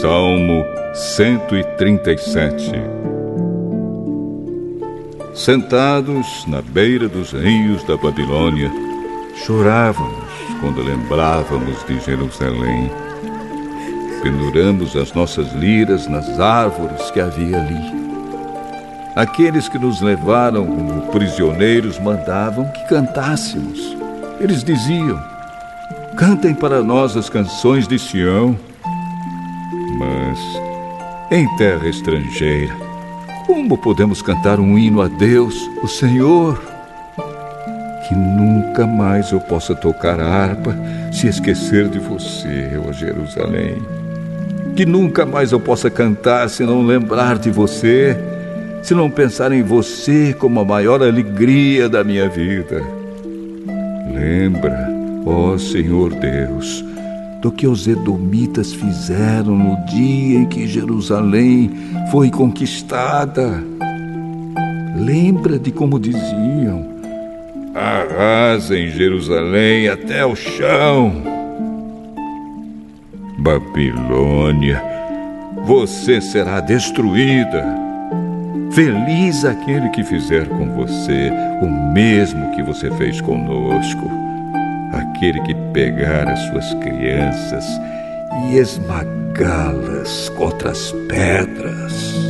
Salmo 137 Sentados na beira dos rios da Babilônia, chorávamos quando lembrávamos de Jerusalém. Penduramos as nossas liras nas árvores que havia ali. Aqueles que nos levaram como prisioneiros mandavam que cantássemos. Eles diziam: Cantem para nós as canções de Sião. Em terra estrangeira, como podemos cantar um hino a Deus, o Senhor? Que nunca mais eu possa tocar a harpa se esquecer de você, ó Jerusalém. Que nunca mais eu possa cantar se não lembrar de você, se não pensar em você como a maior alegria da minha vida. Lembra, ó Senhor Deus, do que os edomitas fizeram no dia em que Jerusalém foi conquistada. Lembra de como diziam: arrasem Jerusalém até o chão. Babilônia, você será destruída. Feliz aquele que fizer com você o mesmo que você fez conosco. Aquele que pegar as suas crianças e esmagá-las contra as pedras.